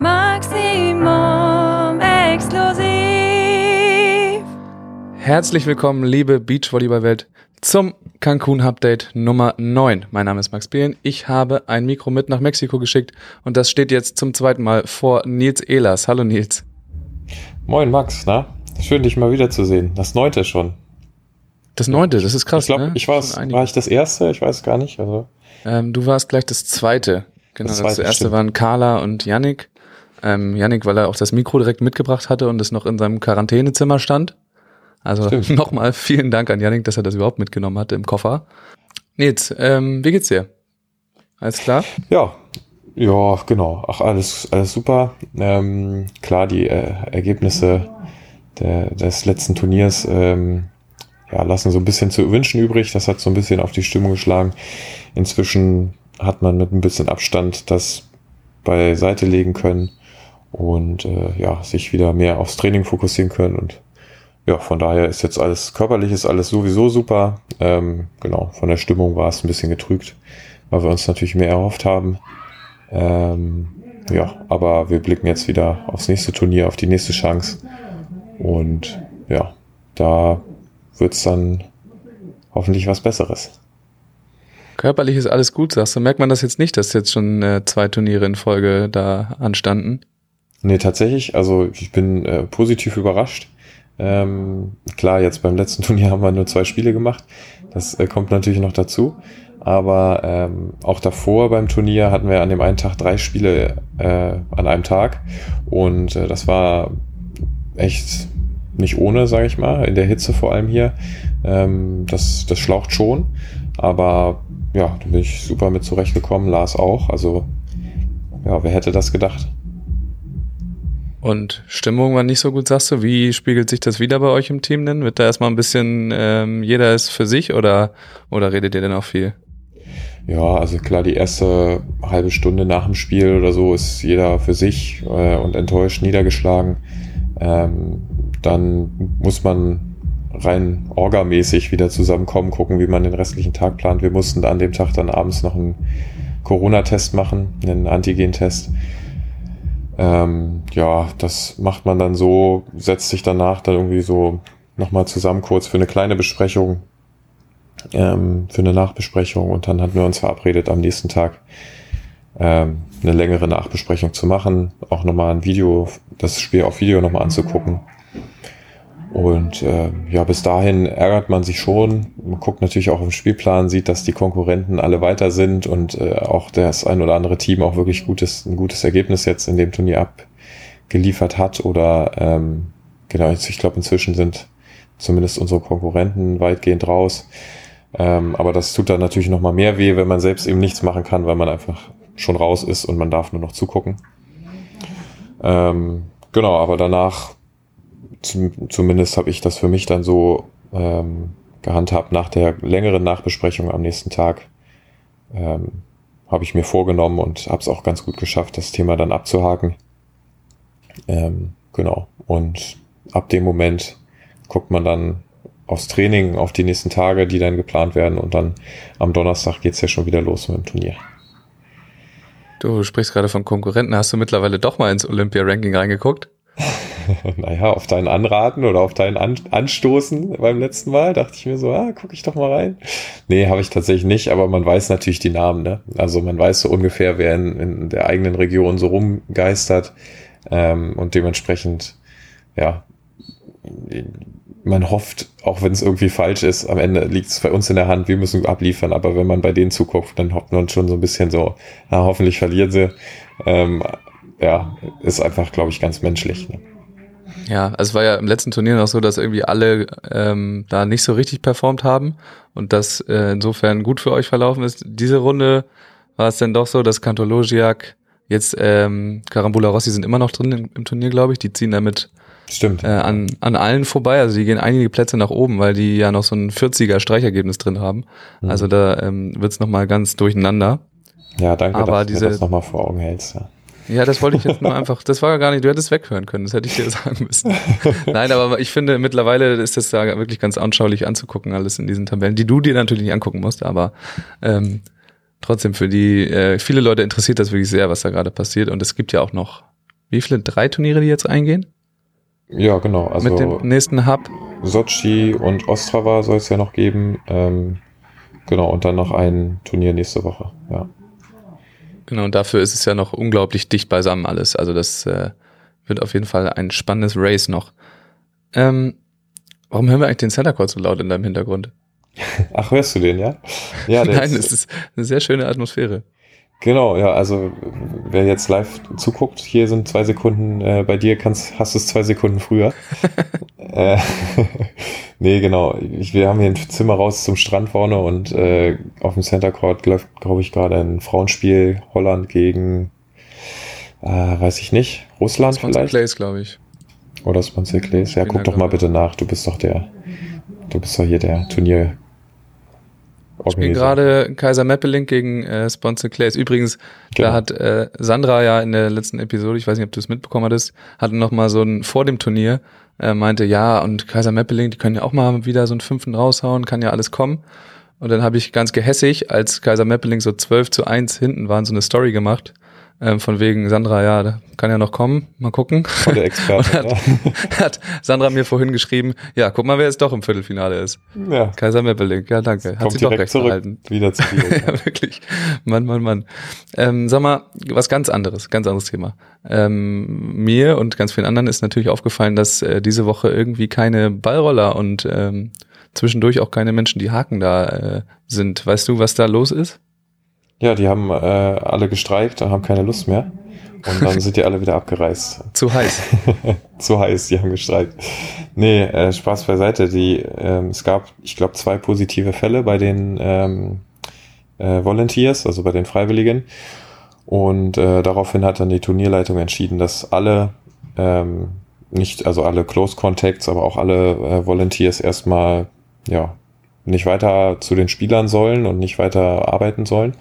Maximum exklusiv. Herzlich willkommen, liebe Beachvolleyball-Welt, zum Cancun Update Nummer 9. Mein Name ist Max Behlen. Ich habe ein Mikro mit nach Mexiko geschickt und das steht jetzt zum zweiten Mal vor Nils Ehlers. Hallo Nils. Moin Max, na? Schön dich mal wiederzusehen. Das neunte schon. Das neunte, das ist krass. Ich glaube, ne? ich war, war ich das erste? Ich weiß gar nicht. Also, Ähm, du warst gleich das zweite. Genau, das, Das zweite, erste stimmt. waren Carla und Yannick. Ähm, Yannick, weil er auch das Mikro direkt mitgebracht hatte und es noch in seinem Quarantänezimmer stand. Also nochmal vielen Dank an Yannick, dass er das überhaupt mitgenommen hatte im Koffer. Nils, ähm, wie geht's dir? Alles klar? ja, ja, genau. Ach, alles, alles super. Ähm, klar, die äh, Ergebnisse der, des letzten Turniers ähm, ja, lassen so ein bisschen zu wünschen übrig. Das hat so ein bisschen auf die Stimmung geschlagen. Inzwischen hat man mit ein bisschen Abstand das beiseite legen können und äh, ja, sich wieder mehr aufs Training fokussieren können und ja, von daher ist jetzt alles körperlich ist alles sowieso super. Ähm, genau, von der Stimmung war es ein bisschen getrügt, weil wir uns natürlich mehr erhofft haben. Ähm, ja, aber wir blicken jetzt wieder aufs nächste Turnier, auf die nächste Chance. Und ja, da wird's dann hoffentlich was Besseres. Körperlich ist alles gut, sagst du. Merkt man das jetzt nicht, dass jetzt schon äh, zwei Turniere in Folge da anstanden? Nee, tatsächlich, also ich bin äh, positiv überrascht. Ähm, klar, jetzt beim letzten Turnier haben wir nur zwei Spiele gemacht. Das äh, kommt natürlich noch dazu. Aber ähm, auch davor beim Turnier hatten wir an dem einen Tag drei Spiele äh, an einem Tag. Und äh, das war echt nicht ohne, sage ich mal, in der Hitze vor allem hier. Ähm, das, das schlaucht schon. Aber ja, da bin ich super mit zurechtgekommen, Lars auch. Also ja, wer hätte das gedacht? Und Stimmung war nicht so gut, sagst du. Wie spiegelt sich das wieder bei euch im Team denn? Wird da erstmal ein bisschen, ähm, jeder ist für sich oder, oder redet ihr denn auch viel? Ja, also klar, die erste halbe Stunde nach dem Spiel oder so ist jeder für sich äh, und enttäuscht, niedergeschlagen. Ähm, dann muss man rein orgamäßig wieder zusammenkommen, gucken, wie man den restlichen Tag plant. Wir mussten an dem Tag dann abends noch einen Corona-Test machen, einen Antigen-Test. Ähm, ja, das macht man dann so, setzt sich danach dann irgendwie so nochmal zusammen kurz für eine kleine Besprechung, ähm, für eine Nachbesprechung und dann hatten wir uns verabredet, am nächsten Tag ähm, eine längere Nachbesprechung zu machen, auch nochmal ein Video, das Spiel auf Video nochmal anzugucken. Und äh, ja, bis dahin ärgert man sich schon. Man guckt natürlich auch im Spielplan, sieht, dass die Konkurrenten alle weiter sind und äh, auch das ein oder andere Team auch wirklich gutes, ein gutes Ergebnis jetzt in dem Turnier abgeliefert hat. Oder ähm, genau, ich glaube inzwischen sind zumindest unsere Konkurrenten weitgehend raus. Ähm, aber das tut dann natürlich noch mal mehr weh, wenn man selbst eben nichts machen kann, weil man einfach schon raus ist und man darf nur noch zugucken. Ähm, genau, aber danach zumindest habe ich das für mich dann so ähm, gehandhabt nach der längeren Nachbesprechung am nächsten Tag. Ähm, habe ich mir vorgenommen und habe es auch ganz gut geschafft, das Thema dann abzuhaken. Ähm, genau. Und ab dem Moment guckt man dann aufs Training, auf die nächsten Tage, die dann geplant werden und dann am Donnerstag geht's ja schon wieder los mit dem Turnier. Du sprichst gerade von Konkurrenten. Hast du mittlerweile doch mal ins Olympia-Ranking reingeguckt? naja, auf deinen Anraten oder auf deinen An Anstoßen beim letzten Mal dachte ich mir so, ah, gucke ich doch mal rein. Nee, habe ich tatsächlich nicht, aber man weiß natürlich die Namen, ne? Also man weiß so ungefähr, wer in, in der eigenen Region so rumgeistert ähm, und dementsprechend, ja, man hofft, auch wenn es irgendwie falsch ist, am Ende liegt es bei uns in der Hand, wir müssen abliefern, aber wenn man bei denen zuguckt, dann hofft man schon so ein bisschen so, na, hoffentlich verlieren sie. Ähm, ja, ist einfach, glaube ich, ganz menschlich. Ne? Ja, also es war ja im letzten Turnier noch so, dass irgendwie alle ähm, da nicht so richtig performt haben und das äh, insofern gut für euch verlaufen ist. Diese Runde war es dann doch so, dass Kantologiak jetzt ähm, Karambula Rossi sind immer noch drin im, im Turnier, glaube ich. Die ziehen damit Stimmt. äh, an, an allen vorbei. Also die gehen einige Plätze nach oben, weil die ja noch so ein 40er Streichergebnis drin haben. Mhm. Also da ähm, wird's noch nochmal ganz durcheinander. Ja, danke, Aber dass diese- du mir das nochmal vor Augen hältst. Ja. Ja, das wollte ich jetzt nur einfach, das war gar nicht, du hättest weghören können, das hätte ich dir sagen müssen. Nein, aber ich finde, mittlerweile ist das da wirklich ganz anschaulich anzugucken, alles in diesen Tabellen, die du dir natürlich nicht angucken musst, aber ähm, trotzdem für die, äh, viele Leute interessiert das wirklich sehr, was da gerade passiert und es gibt ja auch noch wie viele? Drei Turniere, die jetzt eingehen? Ja, genau. Also Mit dem nächsten Hub. Sochi und Ostrava soll es ja noch geben. Ähm, genau, und dann noch ein Turnier nächste Woche. Ja. Genau, und dafür ist es ja noch unglaublich dicht beisammen alles. Also das äh, wird auf jeden Fall ein spannendes Race noch. Ähm, warum hören wir eigentlich den Center Court so laut in deinem Hintergrund? Ach, hörst du den, ja? Ja, der Nein, es ist eine sehr schöne Atmosphäre. Genau, ja, also wer jetzt live zuguckt, hier sind zwei Sekunden, äh, bei dir kannst, hast du es zwei Sekunden früher. äh, nee, genau. Ich, wir haben hier ein Zimmer raus zum Strand vorne und äh, auf dem Center Court läuft, glaube ich, gerade ein Frauenspiel Holland gegen, äh, weiß ich nicht, Russland Sponsor vielleicht? Plays, glaube ich. Oder Sponsor Clays. Ja, guck doch mal bitte nach. Du bist doch der, du bist doch hier der Turnier. Ich spiele gerade Kaiser Meppeling gegen äh, Sponsor Clays. Übrigens, Genau. da hat äh, Sandra ja in der letzten Episode, ich weiß nicht, ob du es mitbekommen hattest, hatte noch mal so ein vor dem Turnier äh, meinte, ja und Kaiser Meppeling, die können ja auch mal wieder so einen fünften raushauen, kann ja alles kommen. Und dann habe ich ganz gehässig, als Kaiser Meppeling so 12 zu 1 hinten waren, so eine Story gemacht. Ähm, von wegen Sandra, ja, kann ja noch kommen, mal gucken. Voll der Experte. Hat, hat Sandra mir vorhin geschrieben, ja, guck mal, wer jetzt doch im Viertelfinale ist. ja. ja. Kaiser Meppeling, ja danke. Hat Kommt sie doch direkt recht zurück behalten. wieder zu dir. ja, wirklich. Mann, Mann, Mann. Ähm, sag mal, was ganz anderes, ganz anderes Thema. Ähm, mir und ganz vielen anderen ist natürlich aufgefallen, dass äh, diese Woche irgendwie keine Ballroller und ähm, zwischendurch auch keine Menschen, die Haken da äh, sind. Weißt du, was da los ist? Ja, die haben äh, alle gestreikt und haben keine Lust mehr. Und dann sind die alle wieder abgereist. Zu heiß. Zu heiß, die haben gestreikt. Nee, äh, Spaß beiseite. Die, ähm, es gab, ich glaube, zwei positive Fälle bei den ähm, äh, Volunteers, also bei den Freiwilligen. Und äh, daraufhin hat dann die Turnierleitung entschieden, dass alle, ähm, nicht, also alle Close Contacts, aber auch alle äh, Volunteers erstmal, ja, nicht weiter zu den Spielern sollen und nicht weiter arbeiten sollen.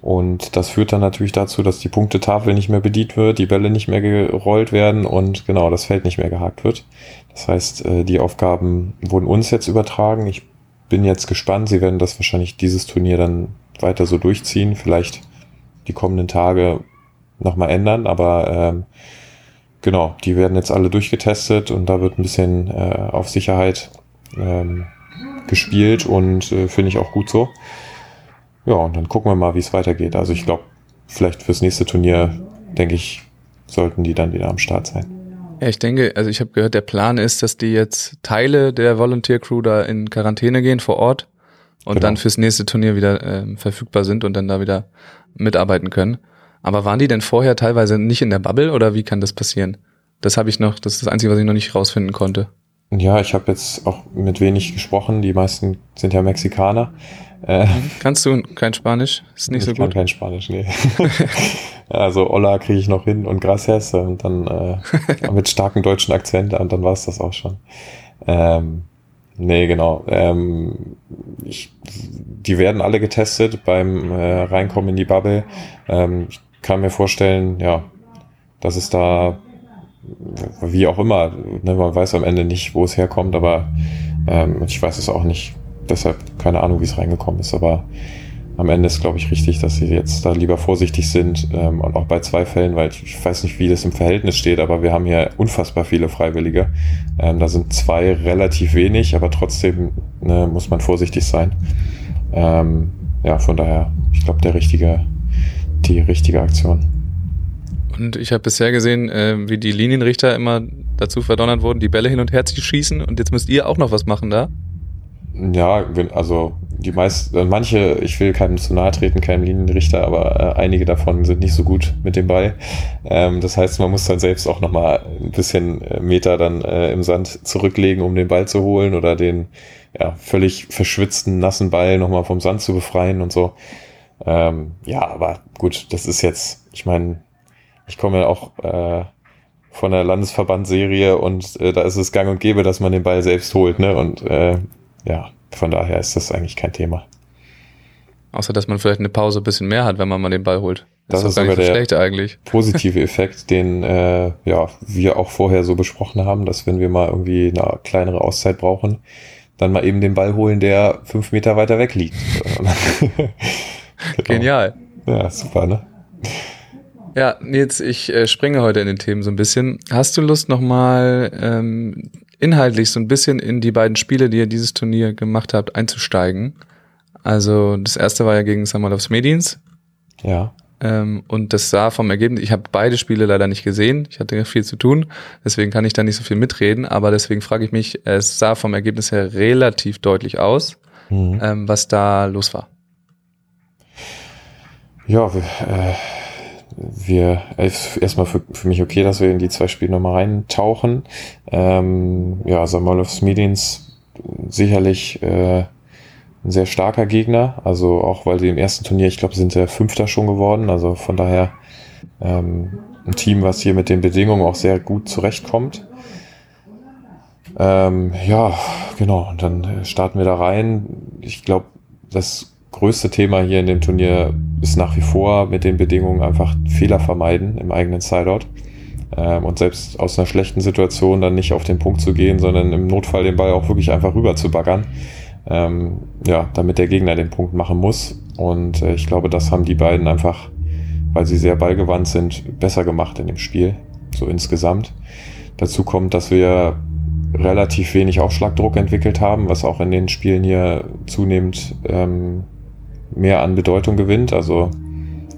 Und das führt dann natürlich dazu, dass die Punktetafel nicht mehr bedient wird, die Bälle nicht mehr gerollt werden und genau das Feld nicht mehr gehakt wird. Das heißt, äh, die Aufgaben wurden uns jetzt übertragen. Ich bin jetzt gespannt. Sie werden das wahrscheinlich dieses Turnier dann weiter so durchziehen. Vielleicht die kommenden Tage nochmal ändern, aber ähm, genau, die werden jetzt alle durchgetestet und da wird ein bisschen äh, auf Sicherheit ähm, gespielt und äh, finde ich auch gut so. Ja, und dann gucken wir mal, wie es weitergeht. Also ich glaube, vielleicht fürs nächste Turnier, denke ich, sollten die dann wieder am Start sein. Ja, ich denke, also ich habe gehört, der Plan ist, dass die jetzt Teile der Volunteer Crew da in Quarantäne gehen vor Ort und Genau. dann fürs nächste Turnier wieder ähm, verfügbar sind und dann da wieder mitarbeiten können. Aber waren die denn vorher teilweise nicht in der Bubble oder wie kann das passieren? Das habe ich noch, das ist das Einzige, was ich noch nicht rausfinden konnte. Ja, ich habe jetzt auch mit wenig gesprochen. Die meisten sind ja Mexikaner. Äh, Kannst du kein Spanisch? Ist nicht ich so kann gut. kein Spanisch, nee. also Olla kriege ich noch hin und Gracias und dann äh, mit starkem deutschen Akzent und dann war es das auch schon. Ähm, nee, genau. Ähm, ich, die werden alle getestet beim äh, Reinkommen in die Bubble. Ähm, ich kann mir vorstellen, ja, dass es da wie auch immer, ne, man weiß am Ende nicht, wo es herkommt, aber ähm, ich weiß es auch nicht. Deshalb keine Ahnung, wie es reingekommen ist, aber am Ende ist, glaube ich, richtig, dass sie jetzt da lieber vorsichtig sind ähm, und auch bei zwei Fällen, weil ich, weiß nicht, wie das im Verhältnis steht, aber wir haben hier unfassbar viele Freiwillige. Ähm, da sind zwei relativ wenig, aber trotzdem ne, muss man vorsichtig sein. Ähm, ja, von daher, ich glaube, der richtige, die richtige Aktion. Und ich habe bisher gesehen, äh, wie die Linienrichter immer dazu verdonnert wurden, die Bälle hin und her zu schießen und jetzt müsst ihr auch noch was machen da. Ja, also die meisten, manche, ich will keinem zu nahe treten, keinem Linienrichter, aber äh, einige davon sind nicht so gut mit dem Ball. Ähm, das heißt, man muss dann selbst auch nochmal ein bisschen äh, Meter dann äh, im Sand zurücklegen, um den Ball zu holen oder den ja, völlig verschwitzten, nassen Ball nochmal vom Sand zu befreien und so. Ähm, ja, aber gut, das ist jetzt, ich meine, ich komme ja auch äh, von der Landesverbandserie und äh, da ist es gang und gäbe, dass man den Ball selbst holt, ne? Und äh, ja, von daher ist das eigentlich kein Thema. Außer, dass man vielleicht eine Pause ein bisschen mehr hat, wenn man mal den Ball holt. Das doch ist gar nicht sogar so der- schlecht eigentlich. Positive Effekt, den äh, ja, wir auch vorher so besprochen haben, dass wenn wir mal irgendwie eine kleinere Auszeit brauchen, dann mal eben den Ball holen, der fünf Meter weiter weg liegt. Genau. Genial. Ja, super, ne? Ja, Nils, ich äh, springe heute in den Themen so ein bisschen. Hast du Lust nochmal ähm, inhaltlich so ein bisschen in die beiden Spiele, die ihr dieses Turnier gemacht habt, einzusteigen? Also das erste war ja gegen Samuel Medins. Ja. Ähm, und das sah vom Ergebnis, ich habe beide Spiele leider nicht gesehen, ich hatte viel zu tun, deswegen kann ich da nicht so viel mitreden, aber deswegen frage ich mich, es sah vom Ergebnis her relativ deutlich aus, mhm. ähm, was da los war. Ja, äh, wir erstmal für, für mich okay, dass wir in die zwei Spiele nochmal reintauchen. Ähm, ja, Samolovs Meetings sicherlich äh, ein sehr starker Gegner. Also auch weil sie im ersten Turnier, ich glaube, sind sie Fünfter schon geworden. Also von daher ähm, ein Team, was hier mit den Bedingungen auch sehr gut zurechtkommt. Ähm, ja, genau. Und dann starten wir da rein. Ich glaube, das größte Thema hier in dem Turnier ist nach wie vor mit den Bedingungen einfach Fehler vermeiden im eigenen Sideout. Ähm, und selbst aus einer schlechten Situation dann nicht auf den Punkt zu gehen, sondern im Notfall den Ball auch wirklich einfach rüber zu baggern. Ähm, ja, damit der Gegner den Punkt machen muss. Und äh, ich glaube, das haben die beiden einfach, weil sie sehr ballgewandt sind, besser gemacht in dem Spiel. So insgesamt. Dazu kommt, dass wir relativ wenig Aufschlagdruck entwickelt haben, was auch in den Spielen hier zunehmend ähm, mehr an Bedeutung gewinnt. Also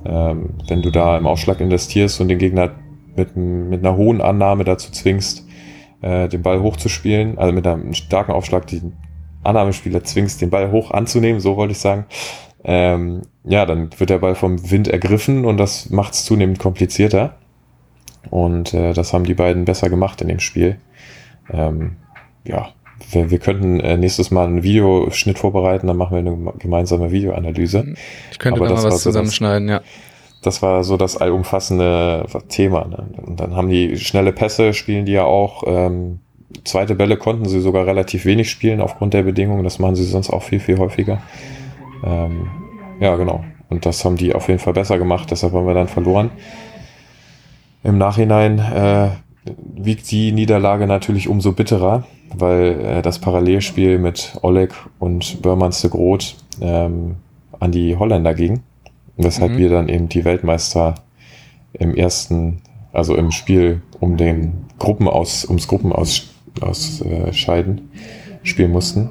ähm, wenn du da im Aufschlag investierst und den Gegner mit, mit einer hohen Annahme dazu zwingst, äh, den Ball hochzuspielen, also mit einem starken Aufschlag den Annahmespieler zwingst, den Ball hoch anzunehmen, so wollte ich sagen, ähm, ja, dann wird der Ball vom Wind ergriffen und das macht es zunehmend komplizierter. Und äh, das haben die beiden besser gemacht in dem Spiel. Ähm, ja, wir, wir könnten äh, nächstes Mal einen Videoschnitt vorbereiten, dann machen wir eine gemeinsame Videoanalyse. Ich könnte da mal was zusammenschneiden, so das, ja. Das war so das allumfassende Thema. Ne? Und dann haben die schnelle Pässe, spielen die ja auch. Ähm, zweite Bälle konnten sie sogar relativ wenig spielen aufgrund der Bedingungen. Das machen sie sonst auch viel, viel häufiger. Ähm, ja, genau. Und das haben die auf jeden Fall besser gemacht. Deshalb haben wir dann verloren. Im Nachhinein äh, wiegt die Niederlage natürlich umso bitterer, weil äh, das Parallelspiel mit Oleg und Börmans de Groot ähm, an die Holländer ging. Weshalb mhm. wir dann eben die Weltmeister im ersten, also im Spiel um den Gruppenaus, ums Gruppenausscheiden äh, spielen mussten.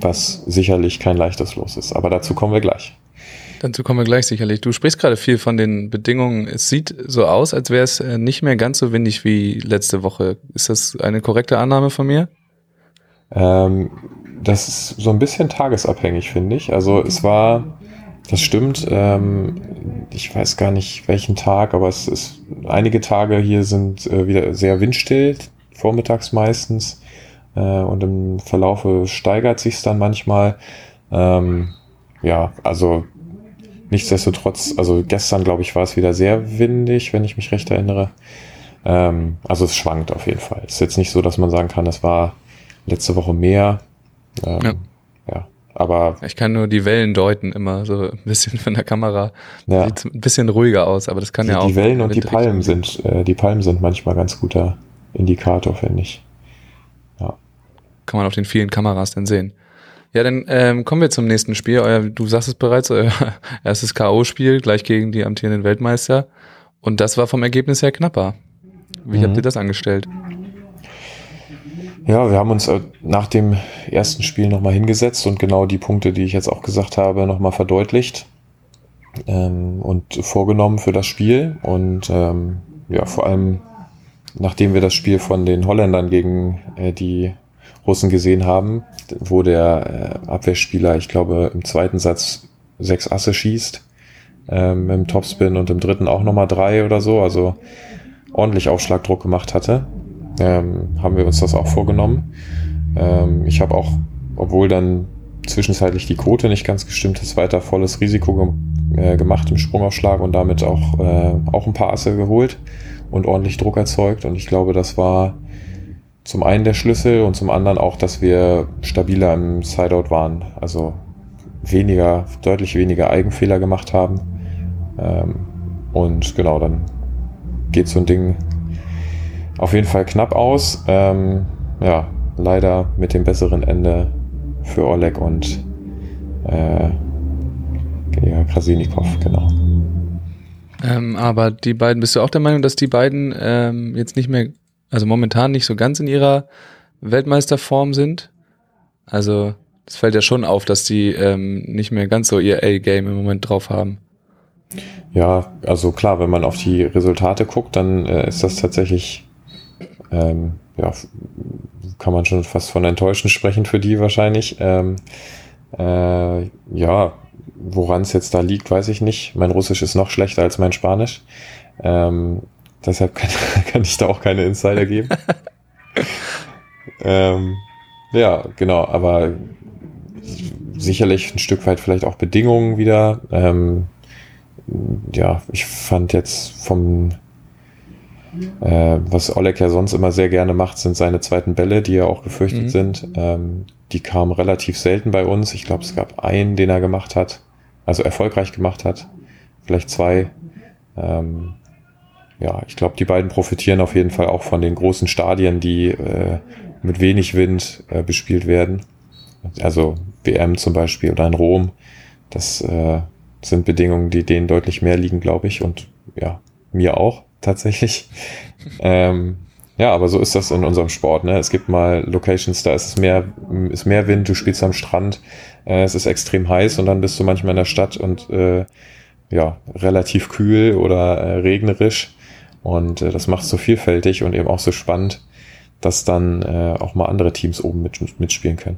Was sicherlich kein leichtes Los ist. Aber dazu kommen wir gleich. Dazu kommen wir gleich sicherlich. Du sprichst gerade viel von den Bedingungen. Es sieht so aus, als wäre es äh, nicht mehr ganz so windig wie letzte Woche. Ist das eine korrekte Annahme von mir? Ähm, das ist so ein bisschen tagesabhängig, finde ich. Also es war, das stimmt. Ähm, ich weiß gar nicht welchen Tag, aber es ist einige Tage hier sind äh, wieder sehr windstill, vormittags meistens. Äh, und im Verlaufe steigert sich es dann manchmal. Ähm, ja, also Nichtsdestotrotz, also gestern, glaube ich, war es wieder sehr windig, wenn ich mich recht erinnere. Ähm, also es schwankt auf jeden Fall. Es ist jetzt nicht so, dass man sagen kann, es war letzte Woche mehr. Ähm, ja. ja. Aber ich kann nur die Wellen deuten, immer so ein bisschen von der Kamera. Ja. Sieht ein bisschen ruhiger aus, aber das kann die, ja auch. Die Wellen und die Palmen sind, äh, die Palmen sind manchmal ganz guter Indikator, finde ich. Ja. Kann man auf den vielen Kameras dann sehen. Ja, dann ähm, kommen wir zum nächsten Spiel. Euer, du sagst es bereits, euer erstes K.O.-Spiel gleich gegen die amtierenden Weltmeister. Und das war vom Ergebnis her knapper. Wie mhm. habt ihr das angestellt? Ja, wir haben uns äh, nach dem ersten Spiel nochmal hingesetzt und genau die Punkte, die ich jetzt auch gesagt habe, nochmal verdeutlicht ähm, und vorgenommen für das Spiel. Und ähm, ja, vor allem nachdem wir das Spiel von den Holländern gegen äh, die Russen gesehen haben, wo der äh, Abwehrspieler, ich glaube, im zweiten Satz sechs Asse schießt, ähm, im Topspin und im dritten auch nochmal drei oder so, also ordentlich Aufschlagdruck gemacht hatte, ähm, haben wir uns das auch vorgenommen. Ähm, ich habe auch, obwohl dann zwischenzeitlich die Quote nicht ganz gestimmt ist, weiter volles Risiko ge äh, gemacht im Sprungaufschlag und damit auch, äh, auch ein paar Asse geholt und ordentlich Druck erzeugt. Und ich glaube, das war zum einen der Schlüssel und zum anderen auch, dass wir stabiler im Sideout waren. Also weniger, deutlich weniger Eigenfehler gemacht haben. Ähm, und genau, dann geht so ein Ding auf jeden Fall knapp aus. Ähm, ja, leider mit dem besseren Ende für Oleg und äh, ja, Krasinikov, genau. Ähm, aber die beiden, bist du auch der Meinung, dass die beiden ähm, jetzt nicht mehr, also momentan nicht so ganz in ihrer Weltmeisterform sind? Also es fällt ja schon auf, dass die ähm, nicht mehr ganz so ihr A-Game im Moment drauf haben. Ja, also klar, wenn man auf die Resultate guckt, dann äh, ist das tatsächlich, ähm, ja, kann man schon fast von Enttäuschen sprechen für die wahrscheinlich. Ähm, äh, ja, woran es jetzt da liegt, weiß ich nicht. Mein Russisch ist noch schlechter als mein Spanisch. Ähm, deshalb kann, kann, ich da auch keine Insider geben. ähm, ja, genau, aber sicherlich ein Stück weit vielleicht auch Bedingungen wieder. Ähm, ja, ich fand jetzt vom, äh, was Oleg ja sonst immer sehr gerne macht, sind seine zweiten Bälle, die ja auch gefürchtet mhm. sind. Ähm, die kamen relativ selten bei uns. Ich glaube, es gab einen, den er gemacht hat, also erfolgreich gemacht hat. Vielleicht zwei. Ähm, ja, ich glaube, die beiden profitieren auf jeden Fall auch von den großen Stadien, die äh, mit wenig Wind äh, bespielt werden. Also WM zum Beispiel oder in Rom. Das äh, sind Bedingungen, die denen deutlich mehr liegen, glaube ich. Und ja, mir auch tatsächlich. ähm, ja, aber so ist das in unserem Sport. Ne? Es gibt mal Locations, da ist es mehr, ist mehr Wind, du spielst am Strand, äh, es ist extrem heiß und dann bist du manchmal in der Stadt und äh, ja, relativ kühl oder äh, regnerisch. Und äh, das macht es so vielfältig und eben auch so spannend, dass dann äh, auch mal andere Teams oben mit, mitspielen können.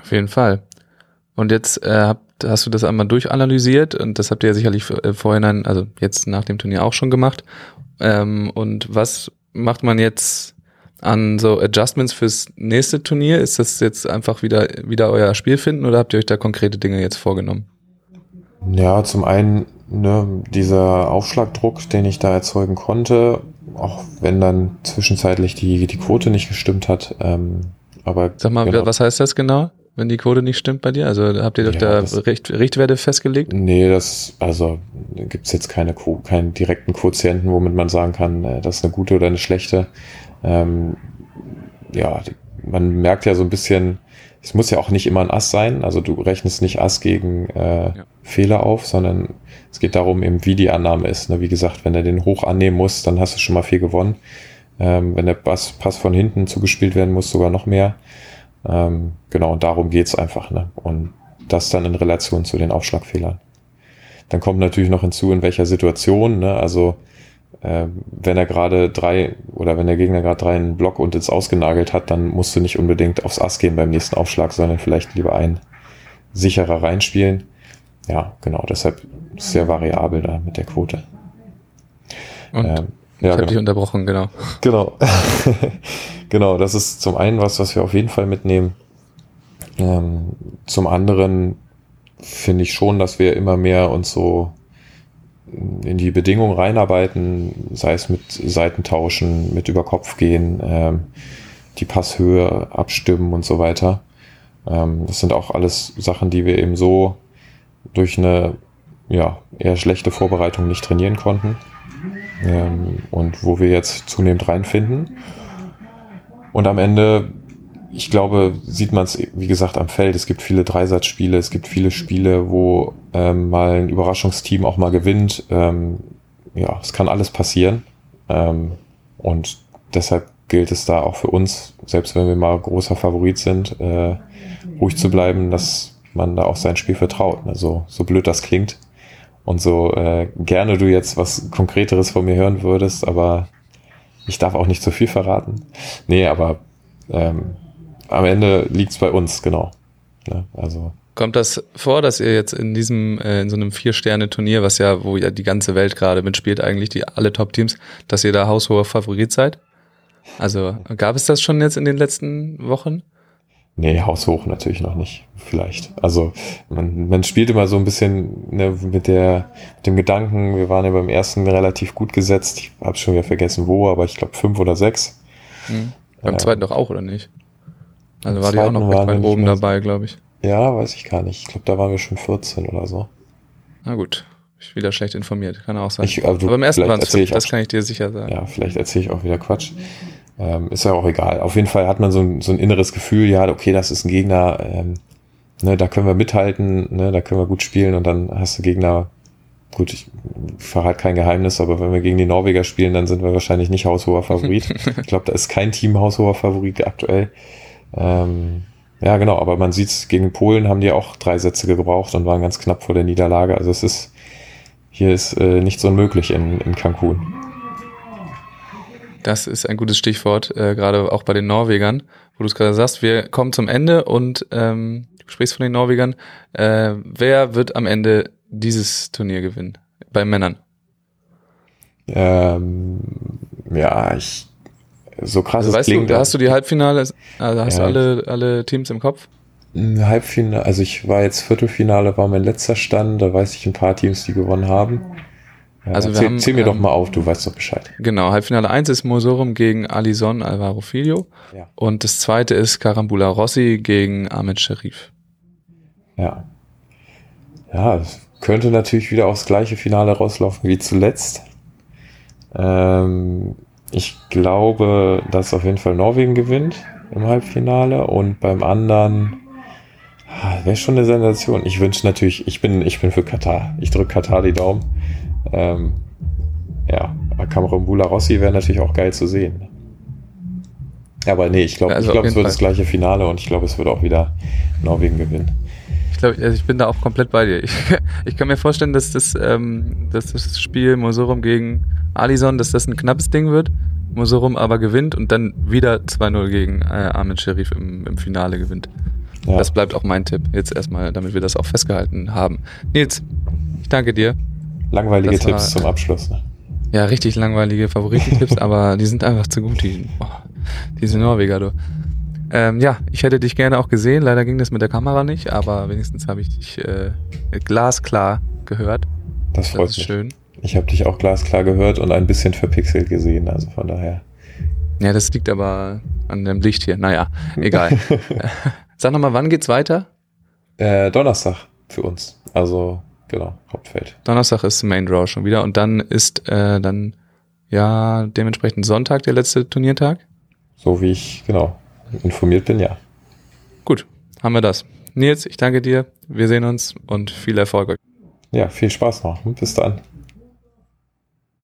Auf jeden Fall. Und jetzt äh, habt, hast du das einmal durchanalysiert und das habt ihr ja sicherlich äh, vorhin, also jetzt nach dem Turnier auch schon gemacht. Ähm, und was macht man jetzt an so Adjustments fürs nächste Turnier? Ist das jetzt einfach wieder, wieder euer Spiel finden oder habt ihr euch da konkrete Dinge jetzt vorgenommen? Ja, zum einen ne, dieser Aufschlagdruck, den ich da erzeugen konnte, auch wenn dann zwischenzeitlich die, die Quote nicht gestimmt hat. Ähm, aber Sag mal, genau. was heißt das genau? wenn die Quote nicht stimmt bei dir? Also habt ihr doch ja, da Richt, Richtwerte festgelegt? Nee, das, also gibt's jetzt keine, keinen direkten Quotienten, womit man sagen kann, äh, das ist eine gute oder eine schlechte. Ähm, ja, man merkt ja so ein bisschen, es muss ja auch nicht immer ein Ass sein. Also du rechnest nicht Ass gegen äh, ja. Fehler auf, sondern es geht darum, eben wie die Annahme ist. Ne? Wie gesagt, wenn er den hoch annehmen muss, dann hast du schon mal viel gewonnen. Ähm, wenn der Pass, Pass von hinten zugespielt werden muss, sogar noch mehr. Ähm, genau, und darum geht's einfach. Ne? Und das dann in Relation zu den Aufschlagfehlern. Dann kommt natürlich noch hinzu, in welcher Situation. Ne? Also wenn er gerade drei oder wenn der Gegner gerade drei einen Block und ins Ausgenagelt hat, dann musst du nicht unbedingt aufs Ass gehen beim nächsten Aufschlag, sondern vielleicht lieber einen sicherer reinspielen. Ja, genau, deshalb sehr variabel da mit der Quote. Und ähm, ja, ich habe genau. dich unterbrochen, genau. Genau. genau, das ist zum einen was, was wir auf jeden Fall mitnehmen. Ähm, zum anderen finde ich schon, dass wir immer mehr uns so in die Bedingungen reinarbeiten, sei es mit Seitentauschen, mit über Kopf gehen, ähm, die Passhöhe abstimmen und so weiter. Ähm, das sind auch alles Sachen, die wir eben so durch eine ja, eher schlechte Vorbereitung nicht trainieren konnten ähm, und wo wir jetzt zunehmend reinfinden. Und am Ende, ich glaube, sieht man es, wie gesagt, am Feld. Es gibt viele Dreisatzspiele, es gibt viele Spiele, wo ähm, mal ein Überraschungsteam auch mal gewinnt. Ähm, ja, es kann alles passieren. Ähm, und deshalb gilt es da auch für uns, selbst wenn wir mal großer Favorit sind, äh, ruhig zu bleiben, dass man da auch sein Spiel vertraut. Also so blöd das klingt und so äh, gerne du jetzt was Konkreteres von mir hören würdest, aber ich darf auch nicht zu viel verraten. Nee, aber ähm, am Ende liegt's bei uns, genau. Ja, also Kommt das vor, dass ihr jetzt in diesem, äh, in so einem Vier-Sterne-Turnier, was ja, wo ja die ganze Welt gerade mitspielt, eigentlich die alle Top-Teams, dass ihr da haushoher Favorit seid? Also gab es das schon jetzt in den letzten Wochen? Nee, haushoch natürlich noch nicht. Vielleicht. Also man, man spielt immer so ein bisschen ne, mit der mit dem Gedanken, wir waren ja beim ersten relativ gut gesetzt. Ich habe schon wieder vergessen wo, aber ich glaube fünf oder sechs. Mhm. Beim äh, zweiten doch auch, oder nicht? Also war die auch noch recht weit oben dabei, glaube ich. Ja, weiß ich gar nicht. Ich glaube, da waren wir schon 14 oder so. Na gut. Ich bin wieder schlecht informiert, kann auch sein. Ich, aber, du, aber im ersten waren es das kann ich dir sicher sagen. Ja, vielleicht erzähle ich auch wieder Quatsch. Ähm, ist ja auch egal. Auf jeden Fall hat man so ein, so ein inneres Gefühl, ja, okay, das ist ein Gegner, ähm, ne, da können wir mithalten, ne, da können wir gut spielen und dann hast du Gegner, gut, ich verrate kein Geheimnis, aber wenn wir gegen die Norweger spielen, dann sind wir wahrscheinlich nicht haushoher Favorit. ich glaube, da ist kein Team haushoher Favorit aktuell. Ähm, ja, genau, aber man sieht, gegen Polen haben die auch drei Sätze gebraucht und waren ganz knapp vor der Niederlage. Also es ist, hier ist äh, nichts unmöglich in, in Cancun. Das ist ein gutes Stichwort, äh, gerade auch bei den Norwegern, wo du es gerade sagst, wir kommen zum Ende und ähm, du sprichst von den Norwegern. Äh, wer wird am Ende dieses Turnier gewinnen? Bei Männern? Ähm, ja, ich so krass also, weißt klingt. Du, hast du die Halbfinale, also hast ja. du alle, alle Teams im Kopf? Halbfinale, also ich war jetzt Viertelfinale, war mein letzter Stand, da weiß ich ein paar Teams, die gewonnen haben. Ja, also zähl, haben, zähl mir ähm, doch mal auf, du weißt doch Bescheid. Genau, Halbfinale 1 ist Mosorum gegen Alison Alvaro Filho ja. und das zweite ist Karambula Rossi gegen Ahmed Sharif. Ja. Ja, es könnte natürlich wieder aufs gleiche Finale rauslaufen wie zuletzt. Ähm, ich glaube, dass auf jeden Fall Norwegen gewinnt im Halbfinale und beim anderen ah, wäre schon eine Sensation. Ich wünsche natürlich, ich bin, ich bin für Katar. Ich drücke Katar die Daumen. Ähm, ja, Cameron Bula Rossi wäre natürlich auch geil zu sehen. Aber nee, ich glaube, also ich glaube, es wird Fall. das gleiche Finale und ich glaube, es wird auch wieder Norwegen gewinnen. Ich glaube, also ich bin da auch komplett bei dir. Ich, ich kann mir vorstellen, dass das, ähm, dass das Spiel Mosorum gegen Alison, dass das ein knappes Ding wird. Mosorum aber gewinnt und dann wieder 2-0 gegen äh, Armin Sherif im, im Finale gewinnt. Ja. Das bleibt auch mein Tipp. Jetzt erstmal, damit wir das auch festgehalten haben. Nils, ich danke dir. Langweilige das Tipps war, zum Abschluss. Ne? Ja, richtig langweilige Favoritentipps, aber die sind einfach zu gut, die, oh, diese Norweger, du. Ähm, ja, ich hätte dich gerne auch gesehen. Leider ging das mit der Kamera nicht, aber wenigstens habe ich dich äh, glasklar gehört. Das freut das mich. schön. Ich habe dich auch glasklar gehört und ein bisschen verpixelt gesehen, also von daher. Ja, das liegt aber an dem Licht hier. Naja, egal. Sag nochmal, wann geht's weiter? Äh, Donnerstag für uns. Also, genau, Hauptfeld. Donnerstag ist Main Draw schon wieder und dann ist äh, dann ja dementsprechend Sonntag der letzte Turniertag? So wie ich, genau, informiert bin, ja. Gut, haben wir das. Nils, ich danke dir. Wir sehen uns und viel Erfolg. Ja, viel Spaß noch. Bis dann.